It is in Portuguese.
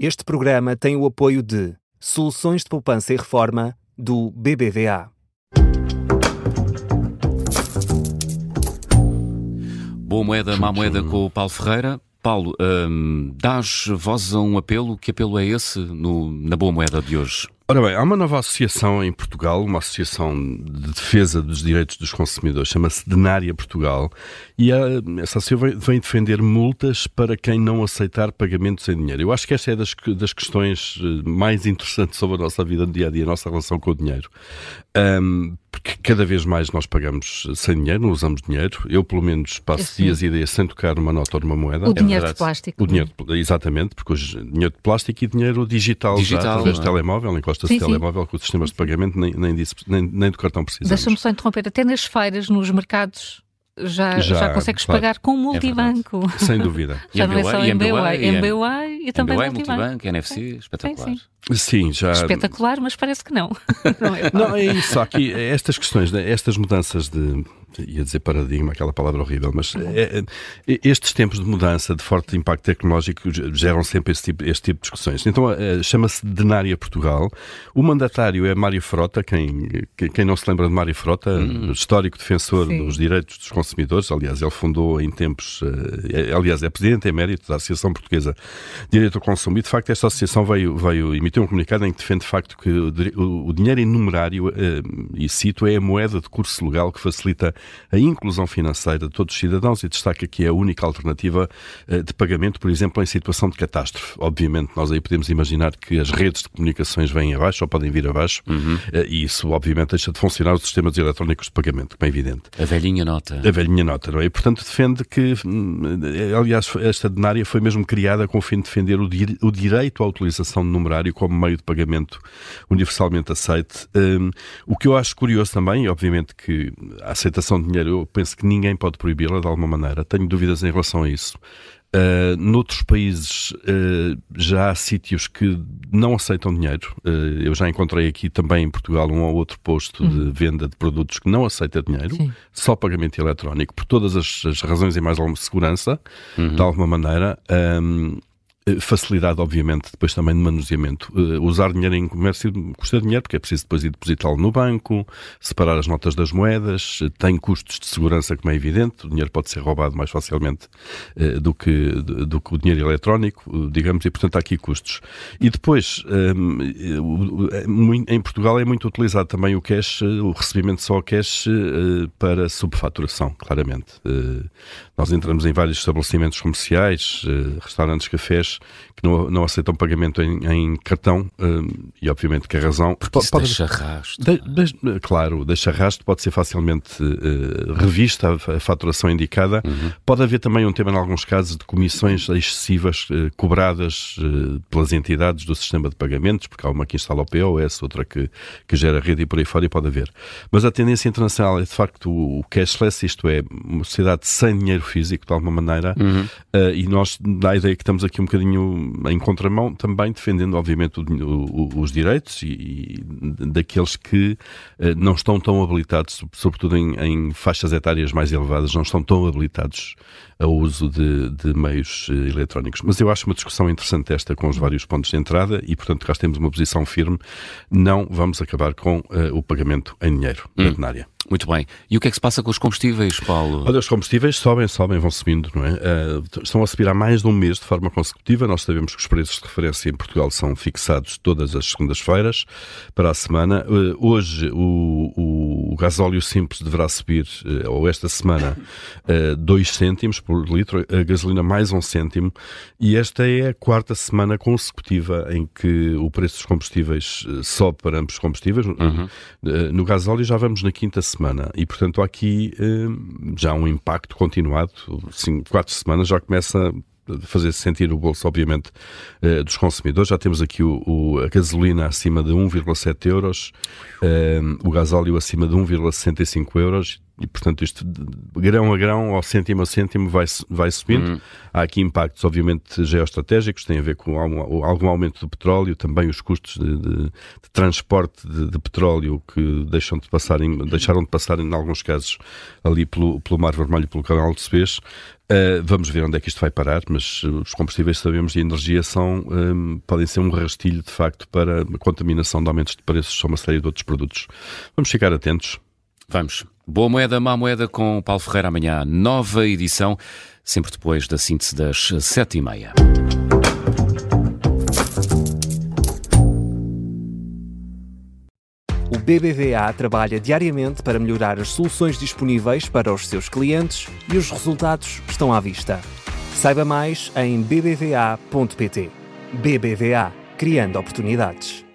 Este programa tem o apoio de Soluções de Poupança e Reforma do BBVA. Boa moeda, má moeda com o Paulo Ferreira. Paulo, hum, dás voz a um apelo. Que apelo é esse no, na boa moeda de hoje? Ora bem, há uma nova associação em Portugal, uma associação de defesa dos direitos dos consumidores, chama-se Denária Portugal, e essa associação vem, defender multas para quem não aceitar pagamentos em dinheiro. Eu acho que esta é das, das questões eh, mais interessantes sobre a nossa vida no dia a dia, a nossa relação com o dinheiro. Um, porque cada vez mais nós pagamos sem dinheiro, não usamos dinheiro. Eu, pelo menos, passo Sim. dias e dias sem tocar numa nota ou numa moeda. O é dinheiro verdade. de plástico. O dinheiro, exatamente, porque hoje dinheiro de plástico e dinheiro digital, digital já, através de telemóvel, encosta-se sim, telemóvel com os sistemas de pagamento, nem, nem, disso, nem, nem do cartão precisamos. Deixa-me só interromper, até nas feiras, nos mercados, já, já, já consegues claro. pagar com multibanco. É Sem dúvida. já não é só MBWay, MBWay e também MBWay, multibanco. NFC, espetacular. Sim, sim. Sim, já. Espetacular, mas parece que não. não, é, não, é isso. Aqui, estas questões, né, estas mudanças de. Ia dizer paradigma, aquela palavra horrível, mas é, é, estes tempos de mudança, de forte impacto tecnológico, geram sempre este tipo, este tipo de discussões. Então, é, chama-se Denária Portugal. O mandatário é Mário Frota, quem, quem não se lembra de Mário Frota, hum. histórico defensor Sim. dos direitos dos consumidores. Aliás, ele fundou em tempos. Eh, aliás, é presidente emérito da Associação Portuguesa de Direito ao Consumo e, de facto, esta associação veio, veio emitir tem um comunicado em que defende de facto que o, o dinheiro em numerário, eh, e cito, é a moeda de curso legal que facilita a inclusão financeira de todos os cidadãos e destaca que é a única alternativa eh, de pagamento, por exemplo, em situação de catástrofe. Obviamente, nós aí podemos imaginar que as redes de comunicações vêm abaixo ou podem vir abaixo, uhum. Eh, e isso, obviamente, deixa de funcionar os sistemas eletrónicos de pagamento, como é evidente. A velhinha nota. A velhinha nota, não é? E, portanto, defende que, hum, aliás, esta denária foi mesmo criada com o fim de defender o, di o direito à utilização de numerário como meio de pagamento universalmente aceite. Um, o que eu acho curioso também, obviamente que a aceitação de dinheiro, eu penso que ninguém pode proibi-la de alguma maneira. Tenho dúvidas em relação a isso. Uh, noutros países uh, já há sítios que não aceitam dinheiro. Uh, eu já encontrei aqui também em Portugal um ou outro posto uhum. de venda de produtos que não aceita dinheiro, Sim. só pagamento eletrónico, por todas as, as razões e mais alguma segurança, uhum. de alguma maneira. Um, eh, facilidade, obviamente, depois também de manuseamento. Uh, usar dinheiro em comércio custa dinheiro, porque é preciso depois ir depositá-lo no banco, separar as notas das moedas, uh, tem custos de segurança, como é evidente, o dinheiro pode ser roubado mais facilmente uh, do, que, do que o dinheiro eletrónico, digamos, e portanto há aqui custos. E depois, um, em Portugal é muito utilizado também o cash, o recebimento só cash para subfaturação, claramente. nós entramos em vários estabelecimentos comerciais, restaurantes, cafés, que não, não aceitam pagamento em, em cartão uh, e obviamente que a razão. Porque pode, deixa rasto de, de, claro, deixa rasto pode ser facilmente uh, revista a, a, faturação indicada. Uhum. pode haver também um tema em alguns casos de comissões excessivas uh, cobradas pelas entidades do sistema de pagamentos porque há uma que instala o POS, outra que, que gera rede e por aí fora e pode haver. Mas a tendência internacional é de facto o, o cashless, isto é uma sociedade sem dinheiro físico de alguma maneira. Uhum. e nós dá a ideia que estamos aqui um bocadinho em contramão, também defendendo, obviamente, o, o, os direitos e, e, daqueles que eh, não estão tão habilitados, sobretudo em, em, faixas etárias mais elevadas, não estão tão habilitados ao uso de, de meios eh, eletrónicos. Mas eu acho uma discussão interessante esta, com os vários pontos de entrada, e, portanto, cá temos uma posição firme. Não vamos acabar com uh, o pagamento em dinheiro hum. na área. Muito bem. E o que é que se passa com os combustíveis, Paulo? Olha, os combustíveis sobem, sobem, vão subindo, não é? Uh, estão a subir há mais de um mês de forma consecutiva. Nós sabemos que os preços de referência em Portugal são fixados todas as segundas-feiras para a semana. Uh, hoje o, o, o, gasóleo simples deverá subir, uh, ou esta semana, 2 cêntimos por litro, a gasolina mais um cêntimo. E esta é a quarta semana consecutiva em que o preço dos combustíveis sobe para ambos os combustíveis. Uhum. No gasóleo já vamos na quinta semana semana. E, portanto, aqui uh, já um impacto continuado. Cinco, quatro semanas já começa a fazer sentir o bolso, obviamente, uh, dos consumidores. Já temos aqui o, o, a gasolina acima de 1,7 euros, uh, o gasóleo acima de 1,65 euros e, portanto, isto grão a grão, ao cêntimo a cêntimo, vai, vai subindo. Uhum. Há aqui impactos, obviamente, geoestratégicos, tem a ver com algum, algum aumento do petróleo, também os custos de, de, de transporte de, de, petróleo que deixam de passar em, deixaram de passar, em alguns casos, ali pelo, pelo Mar Vermelho e pelo Canal de Suez. Uh, vamos ver onde é que isto vai parar, mas os combustíveis, sabemos, e energia são, um, podem ser um rastilho, de facto, para a contaminação de aumentos de preços sobre uma série de outros produtos. Vamos ficar atentos. Vamos. Boa moeda, má moeda com Paulo Ferreira amanhã. Nova edição, sempre depois da síntese das sete e meia. O BBVA trabalha diariamente para melhorar as soluções disponíveis para os seus clientes e os resultados estão à vista. Saiba mais em bbva.pt. BBVA, criando oportunidades.